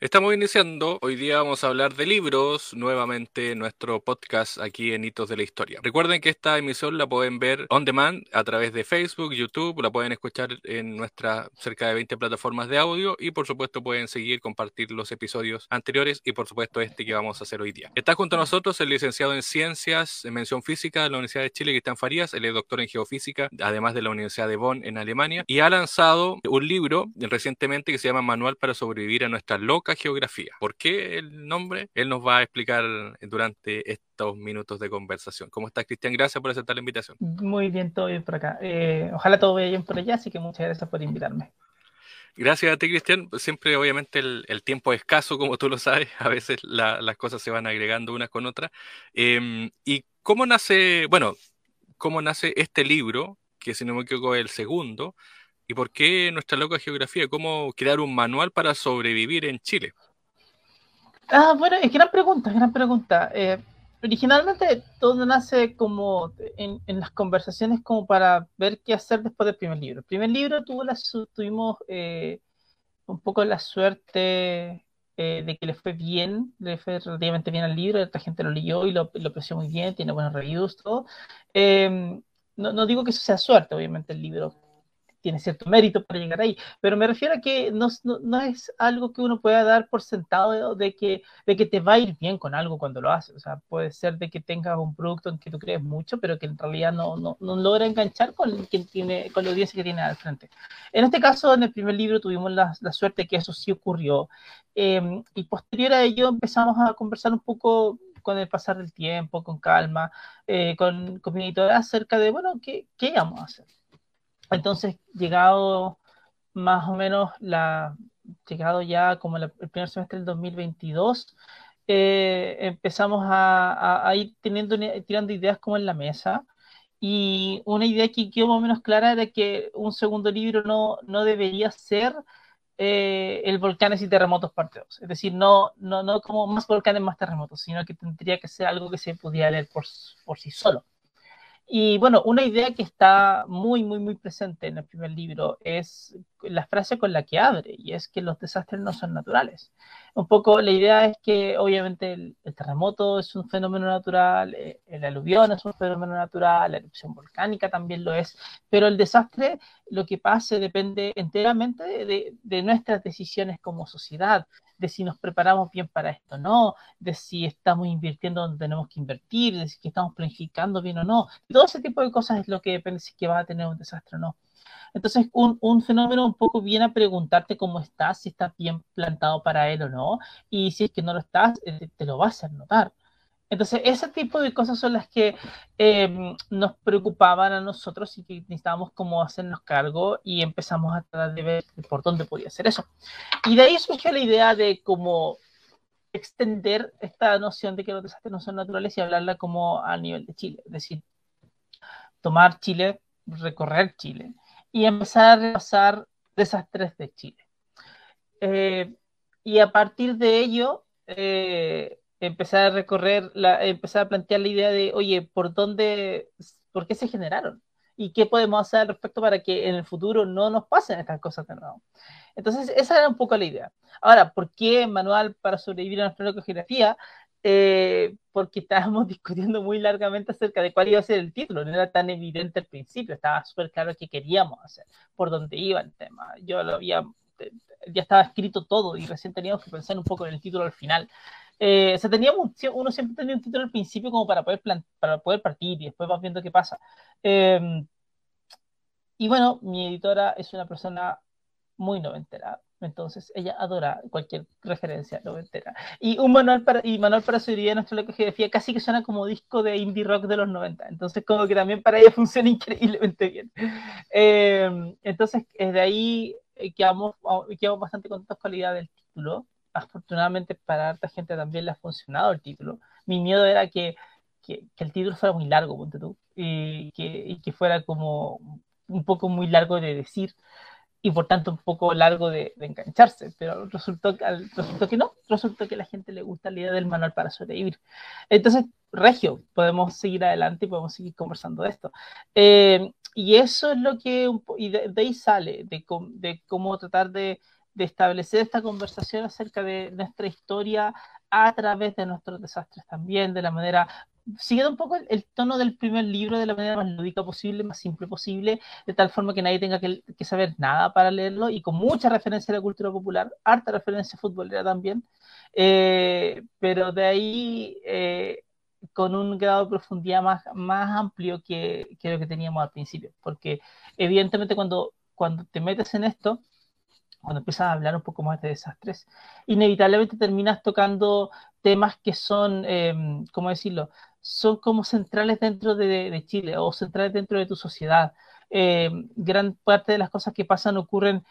Estamos iniciando, hoy día vamos a hablar de libros, nuevamente nuestro podcast aquí en Hitos de la Historia. Recuerden que esta emisión la pueden ver on demand a través de Facebook, YouTube, la pueden escuchar en nuestras cerca de 20 plataformas de audio y por supuesto pueden seguir, compartir los episodios anteriores y por supuesto este que vamos a hacer hoy día. Está junto a nosotros el licenciado en Ciencias, en Mención Física de la Universidad de Chile, Cristian Farías, él es doctor en Geofísica, además de la Universidad de Bonn en Alemania, y ha lanzado un libro recientemente que se llama Manual para sobrevivir a nuestra geografía. ¿Por qué el nombre? Él nos va a explicar durante estos minutos de conversación. ¿Cómo estás, Cristian? Gracias por aceptar la invitación. Muy bien, todo bien por acá. Eh, ojalá todo vaya bien por allá, así que muchas gracias por invitarme. Gracias a ti, Cristian. Siempre, obviamente, el, tiempo es escaso, como tú lo sabes. A veces las cosas se van agregando unas con otras. Em, ¿Y cómo nace, bueno, cómo nace este libro, que si no me equivoco es el segundo, ¿Y por qué nuestra loca geografía? ¿Cómo crear un manual para sobrevivir en Chile? Ah, bueno, es gran pregunta, gran pregunta. Eh, originalmente todo nace como en, las conversaciones como para ver qué hacer después del primer libro. El primer libro tuvo la, tuvimos eh, un poco la suerte eh, de que le fue bien, le fue relativamente bien al libro, otra gente lo leyó y lo, lo apreció muy bien, tiene buenos reviews, todo. no, no digo que eso sea suerte, obviamente el libro tiene cierto mérito para llegar ahí, pero me refiero a que no, no, es algo que uno pueda dar por sentado de, que, de que te va a ir bien con algo cuando lo haces. O sea, puede ser de que tengas un producto en que tú crees mucho, pero que en realidad no, no, no logra enganchar con, quien tiene, con la audiencia que tiene al frente. En este caso, en el primer libro tuvimos la, la suerte que eso sí ocurrió. Em, y posterior a ello empezamos a conversar un poco con el pasar del tiempo, con calma, eh, con, con mi editora acerca de, bueno, ¿qué, ¿qué íbamos a hacer? Entonces, llegado más o menos la, llegado ya como el primer semestre del 2022, eh, empezamos a, ir teniendo, tirando ideas como en la mesa. Y una idea que quedó más o menos clara era que un segundo libro no, no debería ser eh, el volcanes y terremotos parte 2. Es decir, no, no, no como más volcanes, más terremotos, sino que tendría que ser algo que se pudiera leer por, por sí solo. Y bueno, una idea que está muy, muy, muy presente en el primer libro es la frase con la que abre, y es que los desastres no son naturales. Un poco la idea es que obviamente el, terremoto es un fenómeno natural, eh, el aluvión es un fenómeno natural, la erupción volcánica también lo es, pero el desastre, lo que pase depende enteramente de, de nuestras decisiones como sociedad, de si nos preparamos bien para esto o no, de si estamos invirtiendo donde tenemos que invertir, de si estamos planificando bien o no. Todo ese tipo de cosas es lo que depende si que va a tener un desastre o no. Entonces, un, un, fenómeno un poco viene a preguntarte cómo estás, si estás bien plantado para él o no, y si es que no lo estás, eh, te lo va a hacer notar. Entonces, ese tipo de cosas son las que em, nos preocupaban a nosotros y que necesitábamos como hacernos cargo y empezamos a tratar de ver por dónde podía ser eso. Y de ahí surgió la idea de cómo extender esta noción de que los desastres no son naturales y hablarla como a nivel de Chile. Es decir, tomar Chile, recorrer Chile y empezar a repasar desastres de Chile. Eh, y a partir de ello, eh, empezar a recorrer, la, empezar a plantear la idea de, oye, ¿por dónde, por qué se generaron? ¿Y qué podemos hacer al respecto para que en el futuro no nos pasen estas cosas de nuevo? Entonces, esa era un poco la idea. Ahora, ¿por qué manual para sobrevivir a la geografía? Eh, porque estábamos discutiendo muy largamente acerca de cuál iba a ser el título. No era tan evidente al principio, estaba súper claro qué queríamos hacer, por dónde iba el tema. Yo lo había, ya estaba escrito todo y recién teníamos que pensar un poco en el título al final. Eh, o sea, uno siempre tenía un título al principio como para poder, para poder partir y después vas viendo qué pasa. Em, y bueno, mi editora es una persona muy noventera, entonces ella adora cualquier referencia noventera. Y un manual para, y manual para seguridad de nuestra geografía casi que suena como disco de indie rock de los 90, entonces como que también para ella funciona increíblemente bien. Em, entonces, desde ahí eh, quedamos, quedamos bastante contentos con la idea del título afortunadamente para harta gente también le ha funcionado el título. Mi miedo era que, que, el título fuera muy largo, ponte tú, y que, y que, fuera como un poco muy largo de decir y por tanto un poco largo de, de engancharse, pero resultó, resultó, que no, resultó que a la gente le gusta la idea del manual para sobrevivir. Entonces, Regio, podemos seguir adelante y podemos seguir conversando de esto. Eh, y eso es lo que, y de, ahí sale, de, de cómo tratar de de establecer esta conversación acerca de nuestra historia a través de nuestros desastres también, de la manera siguiendo un poco el, tono del primer libro de la manera más lúdica posible, más simple posible, de tal forma que nadie tenga que, saber nada para leerlo y con mucha referencia a la cultura popular, harta referencia futbolera también, eh, pero de ahí eh, con un grado de profundidad más, más amplio que, que, lo que teníamos al principio, porque evidentemente cuando, cuando te metes en esto, cuando empiezas a hablar un poco más de desastres, inevitablemente terminas tocando temas que son, eh, ¿cómo decirlo?, son como centrales dentro de, Chile o centrales dentro de tu sociedad. Eh, gran parte de las cosas que pasan ocurren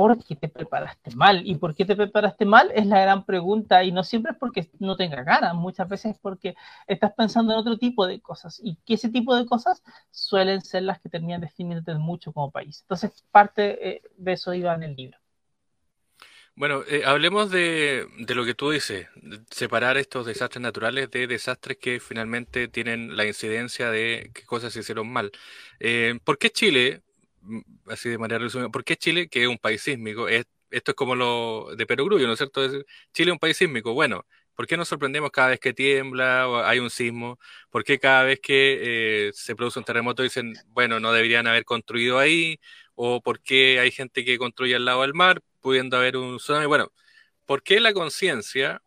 porque te preparaste mal. ¿Y por qué te preparaste mal? Es la gran pregunta. Y no siempre es porque no tengas ganas, muchas veces es porque estás pensando en otro tipo de cosas. Y que ese tipo de cosas suelen ser las que terminan definiéndote mucho como país. Entonces, parte eh, de eso iba en el libro. Bueno, eh, hablemos de, lo que tú dices, separar estos desastres naturales de desastres que finalmente tienen la incidencia de qué cosas se hicieron mal. Eh, ¿Por qué Chile, así de manera resumida, por qué Chile, que es un país sísmico, es, esto es como lo de Perogrullo, ¿no es cierto? Chile es un país sísmico, bueno, ¿por qué nos sorprendemos cada vez que tiembla o hay un sismo? ¿Por qué cada vez que eh, se produce un terremoto dicen, bueno, no deberían haber construido ahí? ¿O por qué hay gente que construye al lado del mar? pudiendo haber un tsunami. Bueno, ¿por qué la conciencia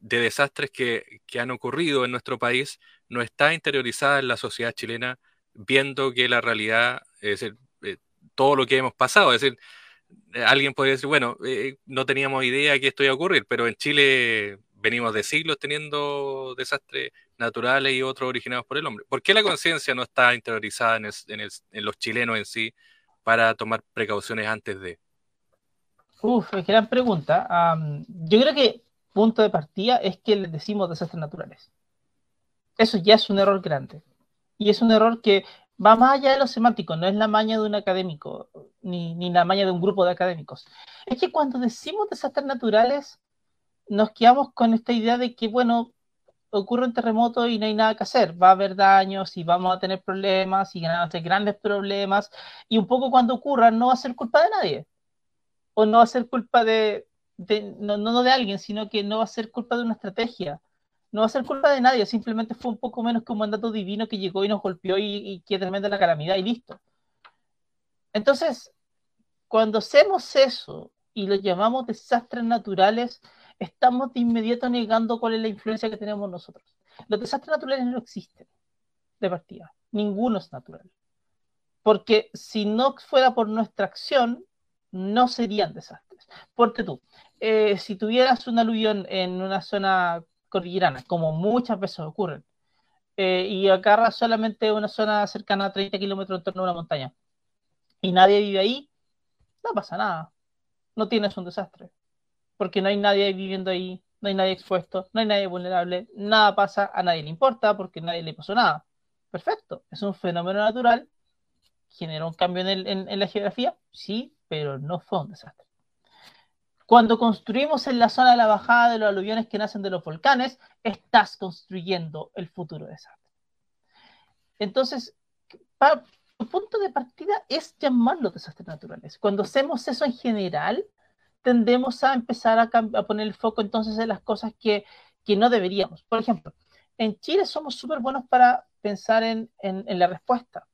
de desastres que, han ocurrido en nuestro país no está interiorizada en la sociedad chilena, viendo que la realidad, es decir, todo lo que hemos pasado, es decir, eh, alguien podría decir, bueno, eh, no teníamos idea que esto iba a ocurrir, pero en Chile venimos de siglos teniendo desastres naturales y otros originados por el hombre. ¿Por qué la conciencia no está interiorizada en, los chilenos en sí para tomar precauciones antes de? Uf, gran pregunta. yo creo que punto de partida es que les decimos desastres naturales. Eso ya es un error grande. Y es un error que va más allá de lo semántico, no es la maña de un académico, ni, ni la maña de un grupo de académicos. Es que cuando decimos desastres naturales, nos quedamos con esta idea de que, bueno, ocurre un terremoto y no hay nada que hacer, va a haber daños y vamos a tener problemas y van a grandes problemas, y un poco cuando ocurra no va a ser culpa de nadie o no va a ser culpa de, no, no, de alguien, sino que no va a ser culpa de una estrategia. No va a ser culpa de nadie, simplemente fue un poco menos que un mandato divino que llegó y nos golpeó y, y que tremenda la calamidad y listo. Entonces, cuando hacemos eso y lo llamamos desastres naturales, estamos de inmediato negando cuál es la influencia que tenemos nosotros. Los desastres naturales no existen de partida, ninguno es natural. Porque si no fuera por nuestra acción, no serían desastres. Porque tú, eh, si tuvieras un aluvión en una zona cordillerana, como muchas veces ocurren, eh, y agarras solamente una zona cercana a 30 kilómetros en torno a una montaña, y nadie vive ahí, no pasa nada. No tienes un desastre. Porque no hay nadie viviendo ahí, no hay nadie expuesto, no hay nadie vulnerable, nada pasa, a nadie le importa porque nadie le pasó nada. Perfecto, es un fenómeno natural, genera un cambio en la geografía, sí, pero no fue un desastre. Cuando construimos en la zona de la bajada de los aluviones que nacen de los volcanes, estás construyendo el futuro desastre. Entonces, el punto de partida es llamarlo desastres naturales. Cuando hacemos eso en general, tendemos a empezar a, poner el foco entonces en las cosas que, no deberíamos. Por ejemplo, en Chile somos súper buenos para pensar en la respuesta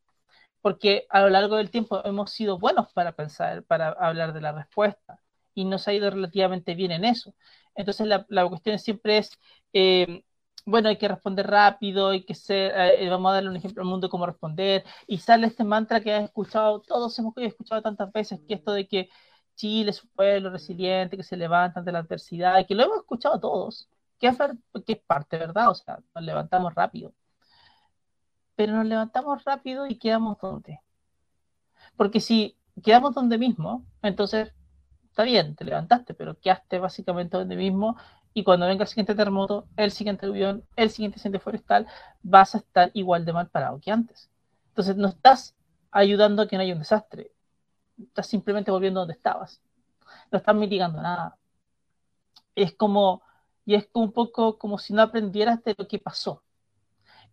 porque a lo largo del tiempo hemos sido buenos para pensar, para hablar de la respuesta, y nos ha ido relativamente bien en eso. Entonces la, cuestión siempre es, eh, bueno, hay que responder rápido, hay que ser, eh, vamos a darle un ejemplo al mundo de cómo responder, y sale este mantra que has escuchado, todos hemos escuchado tantas veces, que esto de que Chile es un pueblo resiliente, que se levanta ante la adversidad, y que lo hemos escuchado todos, que es, que es parte, ¿verdad? O sea, nos levantamos rápido pero nos levantamos rápido y quedamos donde. Porque si quedamos donde mismo, entonces está bien, te levantaste, pero quedaste básicamente donde mismo y cuando venga el siguiente terremoto, el siguiente avión, el siguiente incendio forestal, vas a estar igual de mal parado que antes. Entonces no estás ayudando a que no haya un desastre, estás simplemente volviendo donde estabas. No estás mitigando nada. Es como, y es un poco como si no aprendieras de lo que pasó.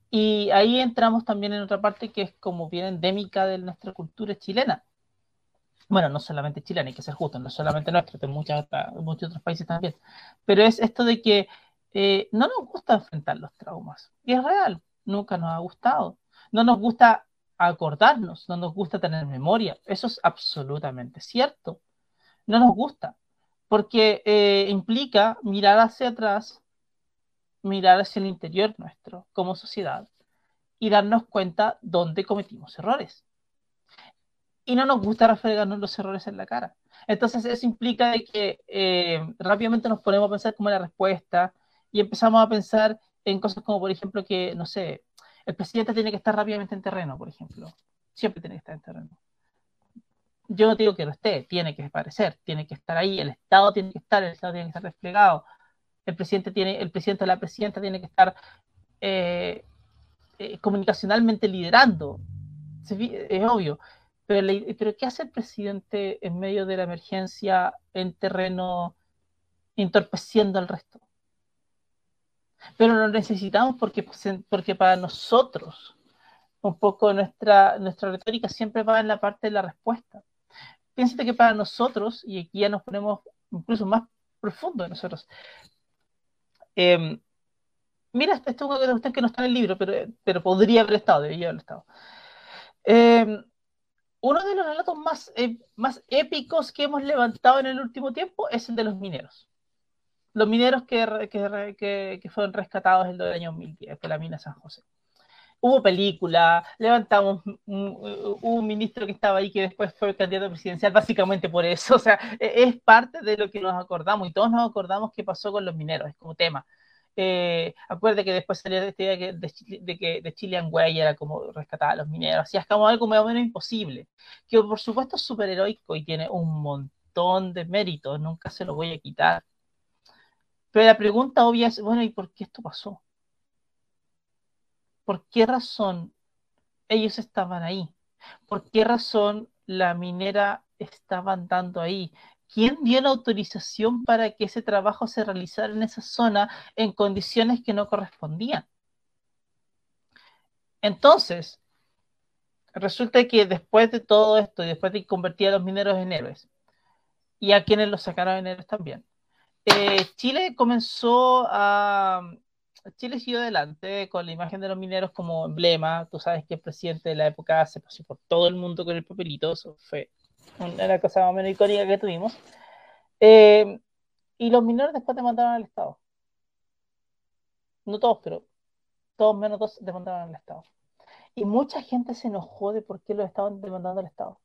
Y ahí entramos también en otra parte que es como bien endémica de nuestra cultura chilena. Bueno, no solamente Chile, hay que ser justo, no solamente nuestro, de muchos otros países también, pero es esto de que eh, no nos gusta enfrentar los traumas, y es real, nunca nos ha gustado, no nos gusta acordarnos, no nos gusta tener memoria, eso es absolutamente cierto, no nos gusta, porque eh, implica mirar hacia atrás, mirar hacia el interior nuestro como sociedad y darnos cuenta dónde cometimos errores y no nos gusta refregarnos los errores en la cara. Entonces eso implica de que eh, rápidamente nos ponemos a pensar como la respuesta y empezamos a pensar en cosas como, por ejemplo, que, no sé, el presidente tiene que estar rápidamente en terreno, por ejemplo. Siempre tiene que estar en terreno. Yo no digo que no esté, tiene que aparecer, tiene que estar ahí, el Estado tiene que estar, el Estado tiene que estar desplegado, el presidente tiene, el presidente o la presidenta tiene que estar eh, eh, comunicacionalmente liderando. Es obvio. Pero, ¿qué hace el presidente en medio de la emergencia en terreno entorpeciendo al resto? Pero lo necesitamos porque, porque para nosotros, un poco nuestra, nuestra retórica siempre va en la parte de la respuesta. Piénsate que para nosotros, y aquí ya nos ponemos incluso más profundo de nosotros, em, mira, esto es una que no está en el libro, pero, pero podría haber estado, debería haber estado. Eh, uno de los relatos más, eh, más épicos que hemos levantado en el último tiempo es el de los mineros. Los mineros que, que, que, fueron rescatados el año 2010 de la mina San José. Hubo película, levantamos un, un, ministro que estaba ahí que después fue candidato presidencial básicamente por eso. O sea, e, es parte de lo que nos acordamos y todos nos acordamos qué pasó con los mineros, es como tema. Eh, acuerde que después salió de, de, de, que de Chilean Way era como rescatar a los mineros, así es como algo más o menos imposible, que por supuesto es súper heroico y tiene un montón de méritos, nunca se lo voy a quitar. Pero la pregunta obvia es, bueno, ¿y por qué esto pasó? ¿Por qué razón ellos estaban ahí? ¿Por qué razón la minera estaba andando ahí? ¿Quién dio la autorización para que ese trabajo se realizara en esa zona en condiciones que no correspondían? Entonces, resulta que después de todo esto, y después de convertir a los mineros en héroes, y a quienes los sacaron en héroes también, eh, Chile comenzó a... Chile siguió adelante con la imagen de los mineros como emblema. Tú sabes que el presidente de la época se pasó por todo el mundo con el papelito. Eso fue una cosa más o menos icónica que tuvimos. Eh, y los mineros después demandaron al Estado. No todos, pero todos menos dos demandaron al Estado. Y mucha gente se enojó de por qué los estaban demandando al Estado.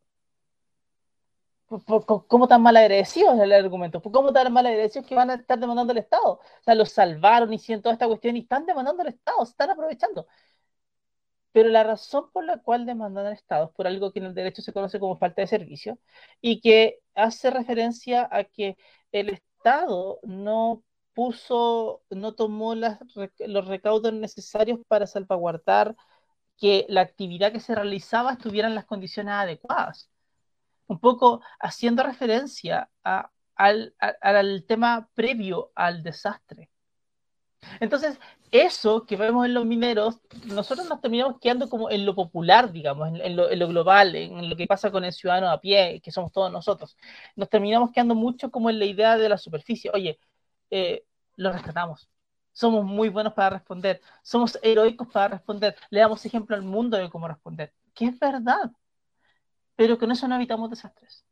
¿Cómo tan mal agradecidos el argumento? ¿Cómo tan mal agradecidos que van a estar demandando al Estado? O sea, los salvaron, y hicieron toda esta cuestión y están demandando al Estado, se están aprovechando. Pero la razón por la cual demandan al Estado es por algo que en el derecho se conoce como falta de servicio y que hace referencia a que el Estado no puso, no tomó las, los recaudos necesarios para salvaguardar que la actividad que se realizaba estuviera en las condiciones adecuadas. Un poco haciendo referencia al, al tema previo al desastre. Entonces, eso que vemos en los mineros, nosotros nos terminamos quedando como en lo popular, digamos, en, lo, global, en lo que pasa con el ciudadano a pie, que somos todos nosotros. Nos terminamos quedando mucho como en la idea de la superficie. Oye, eh, lo rescatamos. Somos muy buenos para responder. Somos heroicos para responder. Le damos ejemplo al mundo de cómo responder. Que es verdad. Pero con eso no evitamos desastres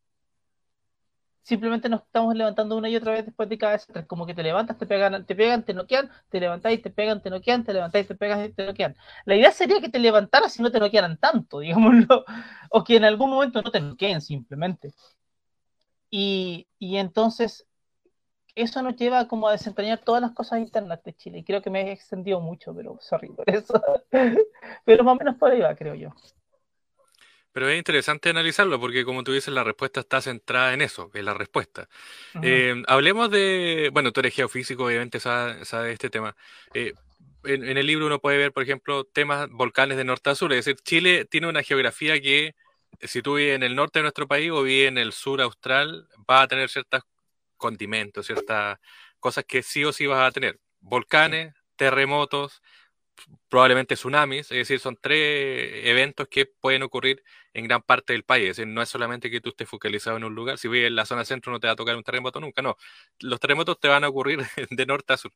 simplemente nos estamos levantando una y otra vez después de cada desastre, como que te levantas, te pegan, te pegan, te noquean, te levantáis, te pegan, te noquean, te levantáis, te pegan, te noquean. La idea sería que te levantaras y no te noquearan tanto, digámoslo, o que en algún momento no te noqueen simplemente. Y, y entonces eso nos lleva como a desempeñar todas las cosas internas de Chile. Y creo que me he extendido mucho, pero sorry por eso. pero más o menos por ahí va, creo yo. Pero es interesante analizarlo porque, como tú dices, la respuesta está centrada en eso, en la respuesta. Eh, hablemos de, bueno, tú eres geofísico, obviamente sabes sabe este tema. Eh, en, el libro uno puede ver, por ejemplo, temas volcanes de norte a sur. Es decir, Chile tiene una geografía que, si tú vives en el norte de nuestro país o vives en el sur austral, va a tener ciertos condimentos, ciertas cosas que sí o sí vas a tener. Volcanes, terremotos, probablemente tsunamis, es decir, son tres eventos que pueden ocurrir en gran parte del país, es decir, no es solamente que tú estés focalizado en un lugar, si vives en la zona centro no te va a tocar un terremoto nunca, no, los terremotos te van a ocurrir de norte a sur.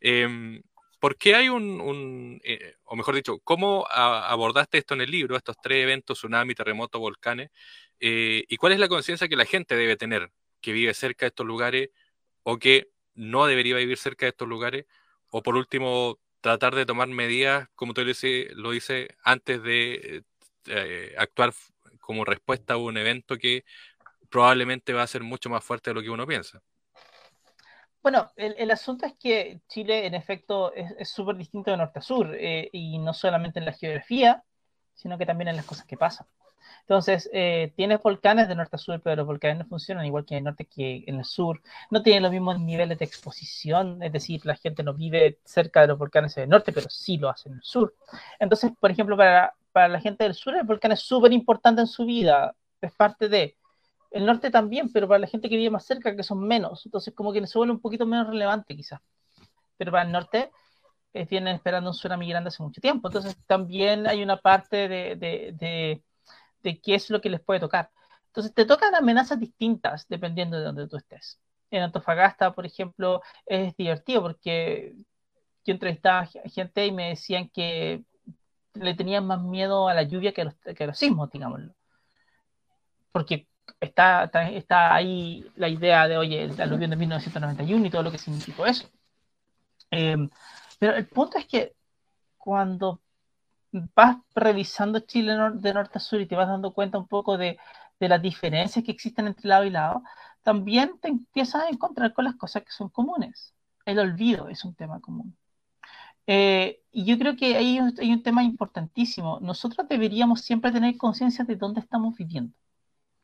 Em, ¿Por qué hay un, eh, o mejor dicho, cómo abordaste esto en el libro, estos tres eventos, tsunami, terremoto, volcanes, eh, y cuál es la conciencia que la gente debe tener que vive cerca de estos lugares o que no debería vivir cerca de estos lugares, o por último, tratar de tomar medidas, como tú lo dices, antes de eh, actuar como respuesta a un evento que probablemente va a ser mucho más fuerte de lo que uno piensa. Bueno, el, asunto es que Chile, en efecto, es súper distinto de norte a sur, eh, y no solamente en la geografía, sino que también en las cosas que pasan. Entonces, eh, tienes volcanes de norte a sur, pero los volcanes no funcionan igual que en el norte que en el sur. No tienen los mismos niveles de exposición, es decir, la gente no vive cerca de los volcanes del norte, pero sí lo hace en el sur. Entonces, por ejemplo, para, para la gente del sur, el volcán es súper importante en su vida, es parte de el norte también, pero para la gente que vive más cerca, que son menos. Entonces, como que se vuelve un poquito menos relevante, quizás. Pero para el norte, eh, vienen esperando un tsunami grande hace mucho tiempo. Entonces, también hay una parte de, de, de, qué es lo que les puede tocar. Entonces, te tocan amenazas distintas dependiendo de donde tú estés. En Antofagasta, por ejemplo, es divertido porque yo entrevistaba gente y me decían que le tenían más miedo a la lluvia que a los, que sismos, digámoslo. Porque está, está, ahí la idea de, oye, el aluvión de 1991 y todo lo que significó eso. Em, pero el punto es que cuando vas revisando Chile de norte a sur y te vas dando cuenta un poco de, de las diferencias que existen entre lado y lado, también te empiezas a encontrar con las cosas que son comunes. El olvido es un tema común. Eh, y yo creo que ahí hay un tema importantísimo. Nosotros deberíamos siempre tener conciencia de dónde estamos viviendo.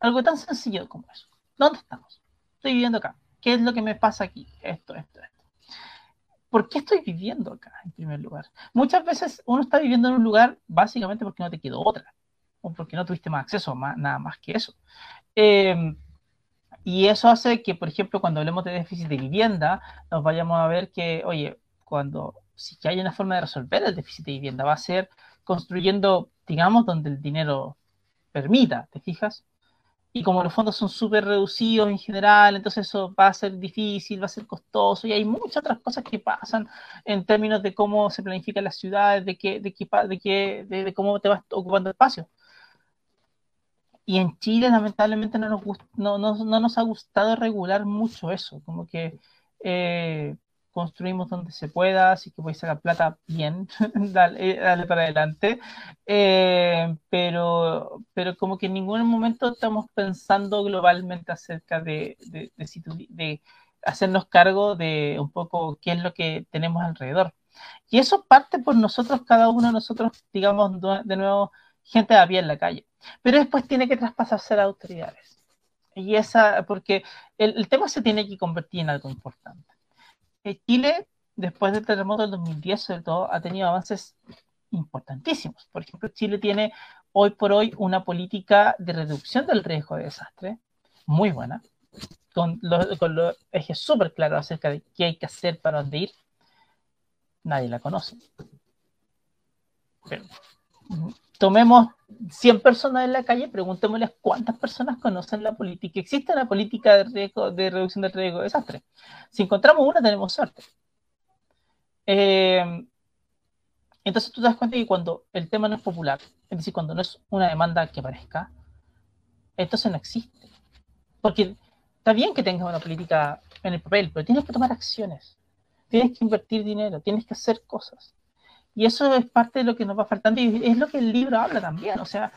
Algo tan sencillo como eso. ¿Dónde estamos? Estoy viviendo acá. ¿Qué es lo que me pasa aquí? Esto, esto, esto. ¿Por qué estoy viviendo acá, en primer lugar? Muchas veces uno está viviendo en un lugar básicamente porque no te quedó otra, o porque no tuviste más acceso, más, nada más que eso. Em, y eso hace que, por ejemplo, cuando hablemos de déficit de vivienda, nos vayamos a ver que, oye, cuando si que hay una forma de resolver el déficit de vivienda, va a ser construyendo, digamos, donde el dinero permita, ¿te fijas? y como los fondos son súper reducidos en general, entonces eso va a ser difícil, va a ser costoso, y hay muchas otras cosas que pasan en términos de cómo se planifican las ciudades, de, qué, de, qué, de, qué, de, cómo te vas ocupando espacio. Y en Chile, lamentablemente, no nos, no, no, no nos ha gustado regular mucho eso, como que eh, construimos donde se pueda, así que voy a sacar plata bien, dale, dale, para adelante. Eh, pero, pero como que en ningún momento estamos pensando globalmente acerca de, de, de, hacernos cargo de un poco qué es lo que tenemos alrededor. Y eso parte por nosotros, cada uno de nosotros, digamos, de nuevo, gente de pie en la calle. Pero después tiene que traspasarse a las autoridades. Y esa, porque el, el tema se tiene que convertir en algo importante. Chile, después del terremoto del 2010, sobre todo, ha tenido avances importantísimos. Por ejemplo, Chile tiene hoy por hoy una política de reducción del riesgo de desastre muy buena, con los, ejes súper claros acerca de qué hay que hacer para dónde ir. Nadie la conoce. Pero, tomemos 100 personas en la calle, preguntémosles cuántas personas conocen la política. ¿Existe la política de, riesgo, de reducción del riesgo de desastre? Si encontramos una, tenemos suerte. Eh, entonces tú te das cuenta que cuando el tema no es popular, es decir, cuando no es una demanda que aparezca, entonces no existe. Porque está bien que tengas una política en el papel, pero tienes que tomar acciones, tienes que invertir dinero, tienes que hacer cosas. Y eso es parte de lo que nos va faltando y es lo que el libro habla también. O sea,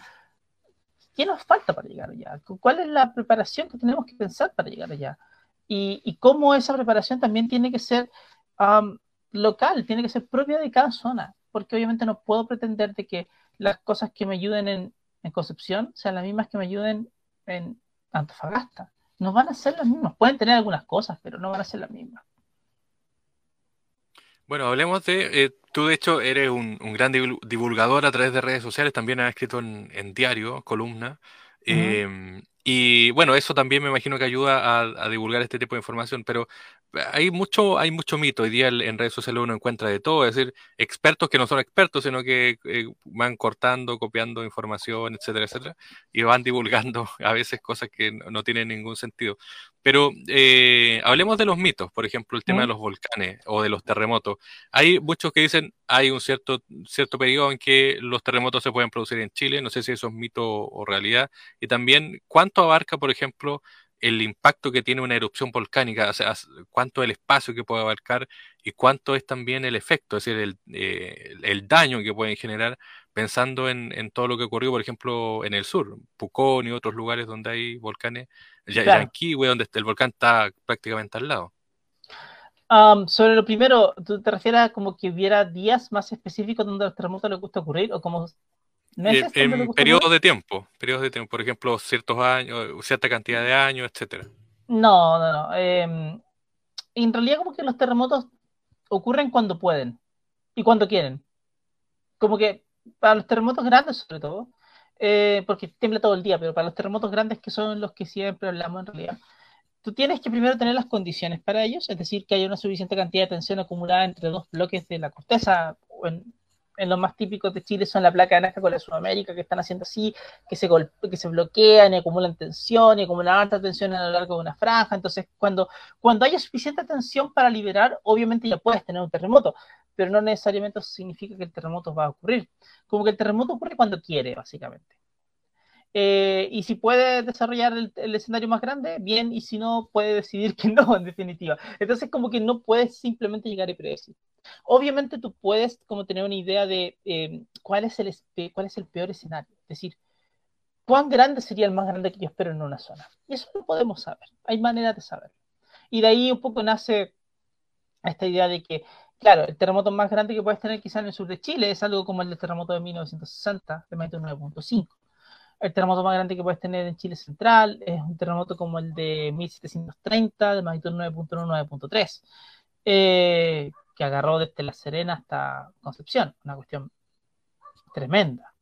¿qué nos falta para llegar allá? ¿Cuál es la preparación que tenemos que pensar para llegar allá? Y, cómo esa preparación también tiene que ser local, tiene que ser propia de cada zona, porque obviamente no puedo pretender de que las cosas que me ayuden en, en Concepción sean las mismas que me ayuden en Antofagasta. No van a ser las mismas. Pueden tener algunas cosas, pero no van a ser las mismas. Bueno, hablemos de, eh, tú de hecho eres un, gran divulgador a través de redes sociales, también has escrito en, diario, columna, em, Y bueno, eso también me imagino que ayuda a, divulgar este tipo de información, pero hay mucho, hay mucho mito. Hoy día en redes sociales uno encuentra de todo, es decir, expertos que no son expertos, sino que eh, van cortando, copiando información, etcétera, etcétera, y van divulgando a veces cosas que no, tienen ningún sentido. Pero eh, hablemos de los mitos, por ejemplo, el tema de los volcanes o de los terremotos. Hay muchos que dicen hay un cierto, cierto periodo en que los terremotos se pueden producir en Chile, no sé si eso es mito o realidad, y también cuánto abarca, por ejemplo, el impacto que tiene una erupción volcánica, o sea, cuánto es el espacio que puede abarcar y cuánto es también el efecto, es decir, el, eh, el daño que pueden generar pensando en, en, todo lo que ocurrió, por ejemplo, en el sur, Pucón y otros lugares donde hay volcanes, claro. donde el volcán está prácticamente al lado. sobre lo primero, ¿tú te refieres a como que hubiera días más específicos donde los terremotos les gusta ocurrir o como eh, en periodos de tiempo, periodos de tiempo, por ejemplo, ciertos años, cierta cantidad de años, etcétera. No, no, no. Em, en realidad como que los terremotos ocurren cuando pueden y cuando quieren. Como que para los terremotos grandes sobre todo, eh, porque tiembla todo el día, pero para los terremotos grandes que son los que siempre hablamos en realidad, tú tienes que primero tener las condiciones para ellos, es decir, que haya una suficiente cantidad de tensión acumulada entre dos bloques de la corteza, o en, en los más típicos de Chile son la placa de Nazca con la Sudamérica, que están haciendo así, que se, que se bloquean y acumulan tensión y acumulan alta tensión a lo largo de una franja. Entonces, cuando, cuando haya suficiente tensión para liberar, obviamente ya puedes tener un terremoto, pero no necesariamente eso significa que el terremoto va a ocurrir. Como que el terremoto ocurre cuando quiere, básicamente. Eh, y si puede desarrollar el, escenario más grande, bien, y si no, puede decidir que no, en definitiva. Entonces, como que no puedes simplemente llegar y predecir. Obviamente tú puedes como tener una idea de eh, cuál, es el, cuál es el peor escenario, es decir, cuán grande sería el más grande que yo espero en una zona. Y eso lo podemos saber, hay maneras de saberlo. Y de ahí un poco nace esta idea de que, claro, el terremoto más grande que puedes tener quizá en el sur de Chile es algo como el del terremoto de 1960, de magnitud 9.5. El terremoto más grande que puedes tener en Chile central es un terremoto como el de 1730, de magnitud 9.1, 9.3. Eh, que agarró desde La Serena hasta Concepción, una cuestión tremenda.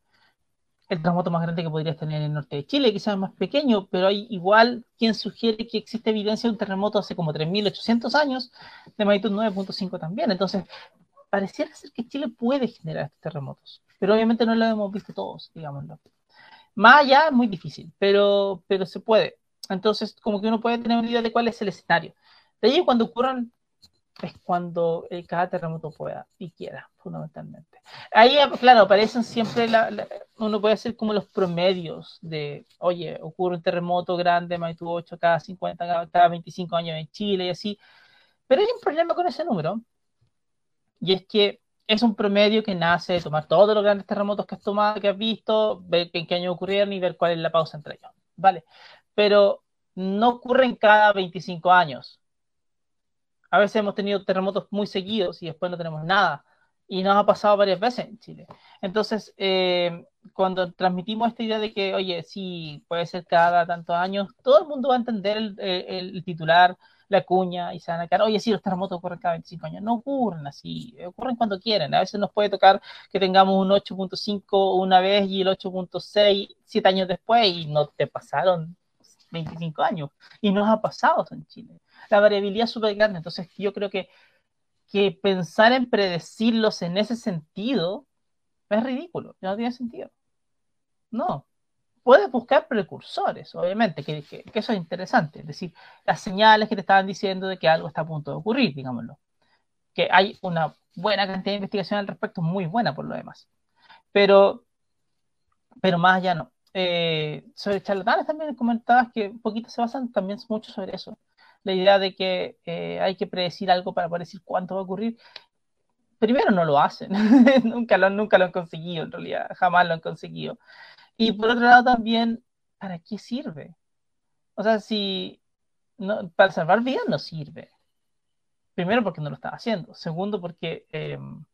El terremoto más grande que podrías tener en el norte de Chile, quizás más pequeño, pero hay igual quien sugiere que existe evidencia de un terremoto hace como 3.800 años, de magnitud 9.5 también. Entonces, pareciera ser que Chile puede generar estos terremotos, pero obviamente no lo hemos visto todos, digámoslo. Más allá muy difícil, pero, pero se puede. Entonces, como que uno puede tener una idea de cuál es el escenario. De ahí, cuando ocurran es cuando cada terremoto pueda y quiera, fundamentalmente. Ahí, claro, aparecen siempre, uno puede hacer como los promedios de, oye, ocurre un terremoto grande, magnitud 8 cada 50, cada, 25 años en Chile y así. Pero hay un problema con ese número, y es que es un promedio que nace de tomar todos los grandes terremotos que has tomado, que has visto, ver en qué año ocurrieron y ver cuál es la pausa entre ellos, ¿vale? Pero no ocurren cada 25 años, a veces hemos tenido terremotos muy seguidos y después no tenemos nada. Y nos ha pasado varias veces en Chile. Entonces, eh, cuando transmitimos esta idea de que, oye, sí, puede ser cada tantos años, todo el mundo va a entender el, titular, la cuña, y se van a quedar, oye, sí, los terremotos ocurren cada 25 años. No ocurren así, ocurren cuando quieren. A veces nos puede tocar que tengamos un 8.5 una vez y el 8.6 siete años después y no te pasaron 25 años. Y nos ha pasado en Chile la variabilidad es súper grande. Entonces, yo creo que, que pensar en predecirlos en ese sentido es ridículo, no tiene sentido. No. Puedes buscar precursores, obviamente, que, que, eso es interesante. Es decir, las señales que te estaban diciendo de que algo está a punto de ocurrir, digámoslo. Que hay una buena cantidad de investigación al respecto, muy buena por lo demás. Pero, pero más allá no. Eh, sobre charlatanes también comentabas que un poquito se basan también mucho sobre eso la idea de que eh, hay que predecir algo para poder decir cuánto va a ocurrir, primero no lo hacen, nunca, lo, nunca lo han conseguido en realidad, jamás lo han conseguido. Y por otro lado también, ¿para qué sirve? O sea, si no, para salvar vidas no sirve. Primero porque no lo está haciendo. Segundo porque, em,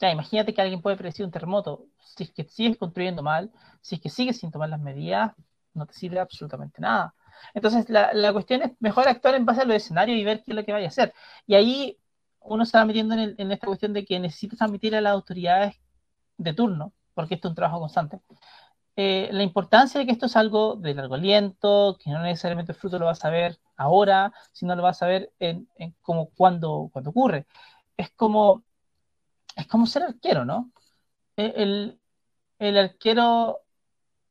ya, imagínate que alguien puede predecir un terremoto. Si es que sigues construyendo mal, si es que sigues sin tomar las medidas, no te sirve absolutamente nada. Entonces, la, cuestión es mejor actuar en base a los escenarios y ver qué es lo que vaya a hacer. Y ahí uno se va metiendo en, en esta cuestión de que necesitas transmitir a las autoridades de turno, porque esto es un trabajo constante, eh, la importancia de que esto es algo de largo aliento, que no necesariamente el fruto lo vas a ver ahora, sino lo vas a ver en, como cuando, cuando ocurre. Es como, es como ser arquero, ¿no? E, el, el arquero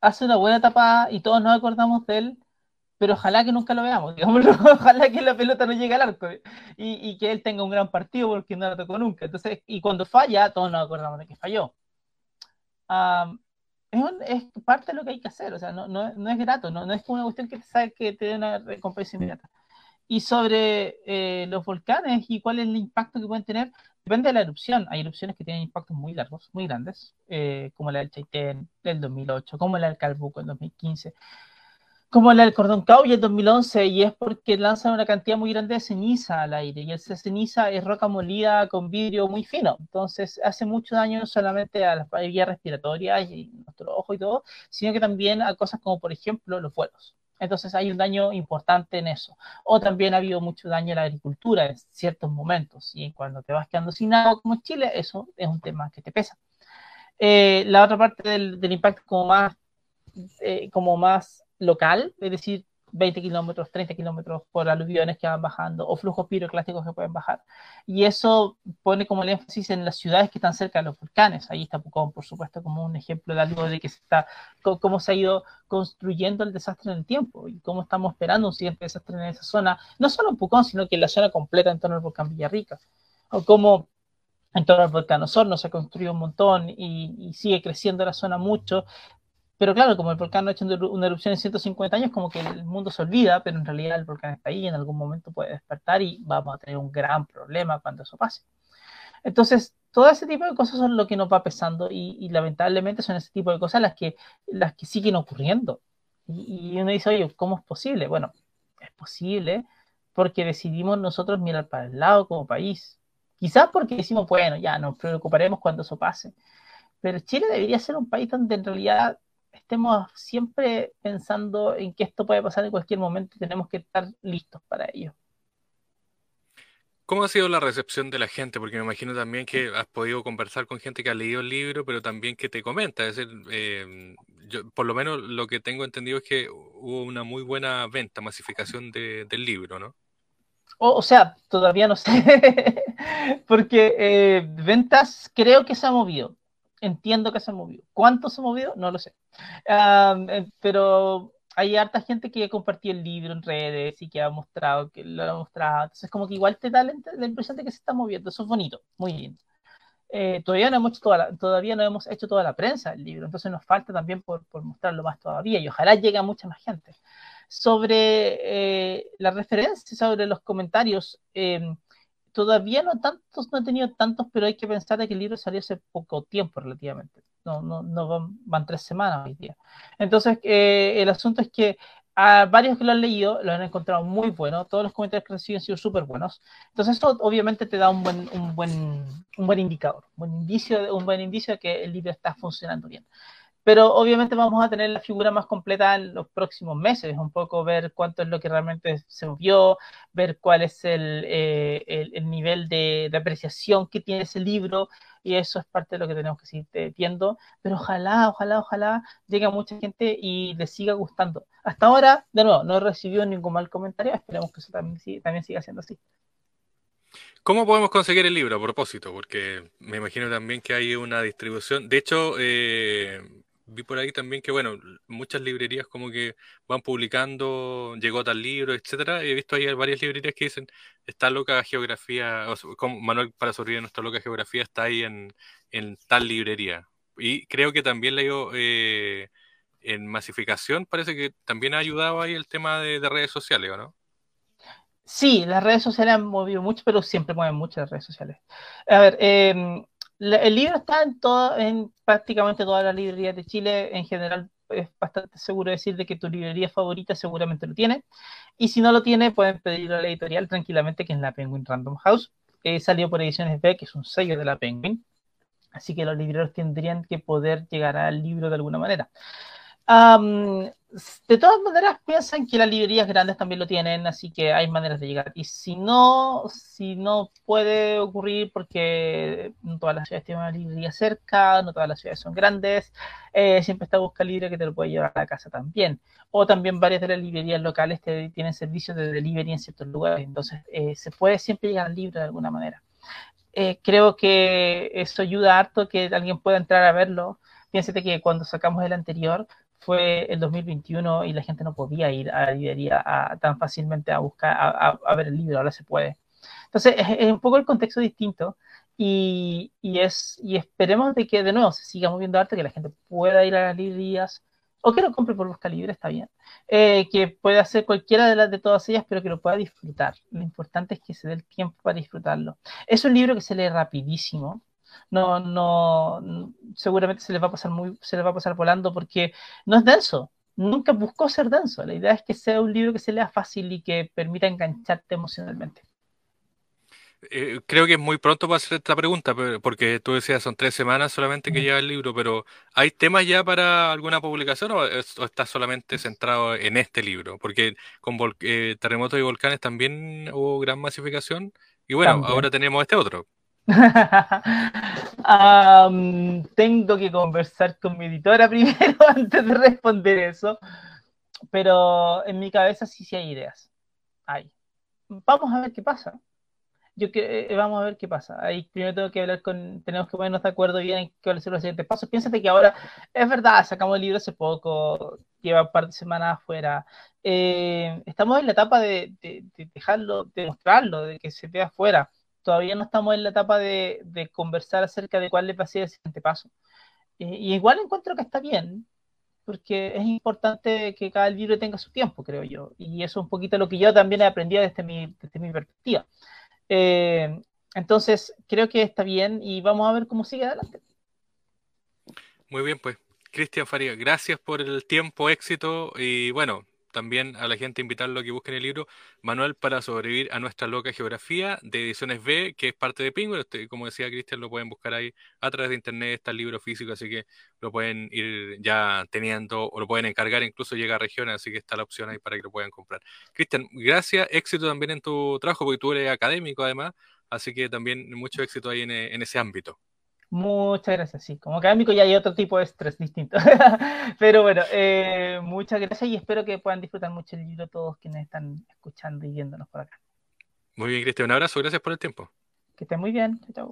hace una buena tapada y todos nos acordamos de él, pero ojalá que nunca lo veamos, ojalá que la pelota no llegue al arco y, que él tenga un gran partido porque no la tocó nunca. Entonces, y cuando falla, todos nos acordamos de que falló. Es, parte de lo que hay que hacer, o sea, no, no, no es grato, no, no, es una cuestión que te sabe que te dé una recompensa inmediata. Y sobre eh, los volcanes y cuál es el impacto que pueden tener, depende de la erupción. Hay erupciones que tienen impactos muy largos, muy grandes, eh, como la del Chaitén del 2008, como la del Calbuco en 2015 como la del Cordón Cauy en 2011, y es porque lanzan una cantidad muy grande de ceniza al aire, y esa ceniza es roca molida con vidrio muy fino, entonces hace mucho daño no solamente a las vías respiratorias y nuestro ojo y todo, sino que también a cosas como, por ejemplo, los vuelos. Entonces hay un daño importante en eso. O también ha habido mucho daño en la agricultura en ciertos momentos, y cuando te vas quedando sin agua como Chile, eso es un tema que te pesa. Eh, la otra parte del, del impacto como más, eh, como más local, es decir, 20 kilómetros, 30 kilómetros por aluviones que van bajando o flujos piroclásticos que pueden bajar. Y eso pone como el énfasis en las ciudades que están cerca de los volcanes. Ahí está Pucón, por supuesto, como un ejemplo de algo de que se está, cómo se ha ido construyendo el desastre en el tiempo y cómo estamos esperando un siguiente desastre en esa zona, no solo en Pucón, sino que en la zona completa en torno al volcán Villarrica. O cómo en torno al volcán Osorno se ha construido un montón y, y, sigue creciendo la zona mucho, pero claro, como el volcán no ha hecho una erupción en 150 años, como que el mundo se olvida, pero en realidad el volcán está ahí y en algún momento puede despertar y vamos a tener un gran problema cuando eso pase. Entonces, todo ese tipo de cosas son lo que nos va pesando y, lamentablemente son ese tipo de cosas las que, las que siguen ocurriendo. Y, y, uno dice, oye, ¿cómo es posible? Bueno, es posible porque decidimos nosotros mirar para el lado como país. Quizás porque decimos, bueno, ya nos preocuparemos cuando eso pase. Pero Chile debería ser un país donde en realidad estemos siempre pensando en que esto puede pasar en cualquier momento y tenemos que estar listos para ello. ¿Cómo ha sido la recepción de la gente? Porque me imagino también que has podido conversar con gente que ha leído el libro, pero también que te comenta. Es decir, eh, yo, por lo menos lo que tengo entendido es que hubo una muy buena venta, masificación del libro, ¿no? O, sea, todavía no sé, porque eh, ventas creo que se ha movido entiendo que se ha movido. ¿Cuánto se ha movido? No lo sé. Eh, pero hay harta gente que compartido el libro en redes y que ha mostrado, que lo ha mostrado. Entonces, como que igual te da la, impresión de que se está moviendo. Eso es bonito, muy bien. Eh, todavía, no hemos hecho toda la, todavía no hemos hecho toda la prensa del libro, entonces nos falta también por, por mostrarlo más todavía y ojalá llegue a mucha más gente. Sobre eh, la referencia, sobre los comentarios, eh, todavía no tantos, no he tenido tantos, pero hay que pensar que el libro salió hace poco tiempo relativamente. No, no, no van, tres semanas hoy día. Entonces, eh, el asunto es que a varios que lo han leído lo han encontrado muy bueno, todos los comentarios que reciben han sido súper buenos. Entonces, eso obviamente te da un buen, un buen, un buen indicador, un buen indicio, un buen indicio de que el libro está funcionando bien pero obviamente vamos a tener la figura más completa en los próximos meses, un poco ver cuánto es lo que realmente se movió, ver cuál es el, eh, el, nivel de, apreciación que tiene ese libro, y eso es parte de lo que tenemos que seguir viendo, pero ojalá, ojalá, ojalá llegue a mucha gente y le siga gustando. Hasta ahora, de nuevo, no he recibido ningún mal comentario, esperemos que eso también, también siga siendo así. ¿Cómo podemos conseguir el libro a propósito? Porque me imagino también que hay una distribución. De hecho, eh, vi por ahí también que, bueno, muchas librerías como que van publicando, llegó tal libro, etcétera. He visto ahí varias librerías que dicen, está loca geografía, como Manuel para sobrevivir nuestra loca geografía está ahí en, tal librería. Y creo que también le eh, en masificación, parece que también ha ayudado ahí el tema de, redes sociales, ¿o no? Sí, las redes sociales han movido mucho, pero siempre mueven mucho las redes sociales. A ver, eh, el libro está en, todo, en prácticamente todas las librerías de Chile. En general, es bastante seguro decir de que tu librería favorita seguramente lo tiene. Y si no lo tiene, pueden pedirlo a la editorial tranquilamente, que es la Penguin Random House. Eh, salió por Ediciones B, que es un sello de la Penguin. Así que los libreros tendrían que poder llegar al libro de alguna manera. De todas maneras, piensan que las librerías grandes también lo tienen, así que hay maneras de llegar. Y si no, si no puede ocurrir porque no todas las ciudades tienen una librería cerca, no todas las ciudades son grandes, eh, siempre está Busca Libre que te lo puede llevar a la casa también. O también varias de las librerías locales te, tienen servicios de delivery en ciertos lugares, entonces eh, se puede siempre llegar al libro de alguna manera. Eh, creo que eso ayuda harto que alguien pueda entrar a verlo. Piénsate que cuando sacamos el anterior, fue el 2021 y la gente no podía ir a la librería tan fácilmente a buscar, a, ver el libro, ahora se puede. Entonces, es, un poco el contexto distinto y, y, es, y esperemos de que de nuevo se siga moviendo arte, que la gente pueda ir a las librerías o que lo compre por busca libre, está bien. Eh, que pueda hacer cualquiera de las de todas ellas, pero que lo pueda disfrutar. Lo importante es que se dé el tiempo para disfrutarlo. Es un libro que se lee rapidísimo, no, no, seguramente se les va a pasar muy, se les va a pasar volando porque no es denso. Nunca buscó ser denso. La idea es que sea un libro que se lea fácil y que permita engancharte emocionalmente. Eh, creo que es muy pronto para hacer esta pregunta, porque tú decías son tres semanas solamente que lleva el libro, pero ¿hay temas ya para alguna publicación o, está solamente centrado en este libro? Porque con eh, terremotos y volcanes también hubo gran masificación y bueno, ahora tenemos este otro. tengo que conversar con mi editora primero antes de responder eso, pero en mi cabeza sí, sí hay ideas. Hay. Vamos a ver qué pasa. Yo que eh, vamos a ver qué pasa. Primero tengo que hablar con, tenemos que ponernos de acuerdo bien en a ser los siguientes pasos. Piénsate que ahora, es verdad, sacamos el libro hace poco, lleva un par de semanas afuera. Eh, estamos en la etapa de dejarlo, de mostrarlo, de que se vea afuera todavía no estamos en la etapa de, conversar acerca de cuál le va a ser el siguiente paso. y igual encuentro que está bien, porque es importante que cada libro tenga su tiempo, creo yo. Y eso es un poquito lo que yo también he aprendido desde mi, desde mi perspectiva. Eh, entonces, creo que está bien y vamos a ver cómo sigue adelante. Muy bien, pues. Cristian Faría, gracias por el tiempo, éxito y bueno, también a la gente invitarlo a que busquen el libro Manual para sobrevivir a nuestra loca geografía de Ediciones B, que es parte de Penguin. Este, como decía Cristian, lo pueden buscar ahí a través de internet, está el libro físico, así que lo pueden ir ya teniendo o lo pueden encargar, incluso llega a regiones, así que está la opción ahí para que lo puedan comprar. Cristian, gracias, éxito también en tu trabajo, porque tú eres académico además, así que también mucho éxito ahí en ese ámbito. Muchas gracias, sí. Como académico ya hay otro tipo de estrés distinto. Pero bueno, eh, muchas gracias y espero que puedan disfrutar mucho el libro todos quienes están escuchando y viéndonos por acá. Muy bien, Cristian. Un abrazo. Gracias por el tiempo. Que estén muy bien. Chao.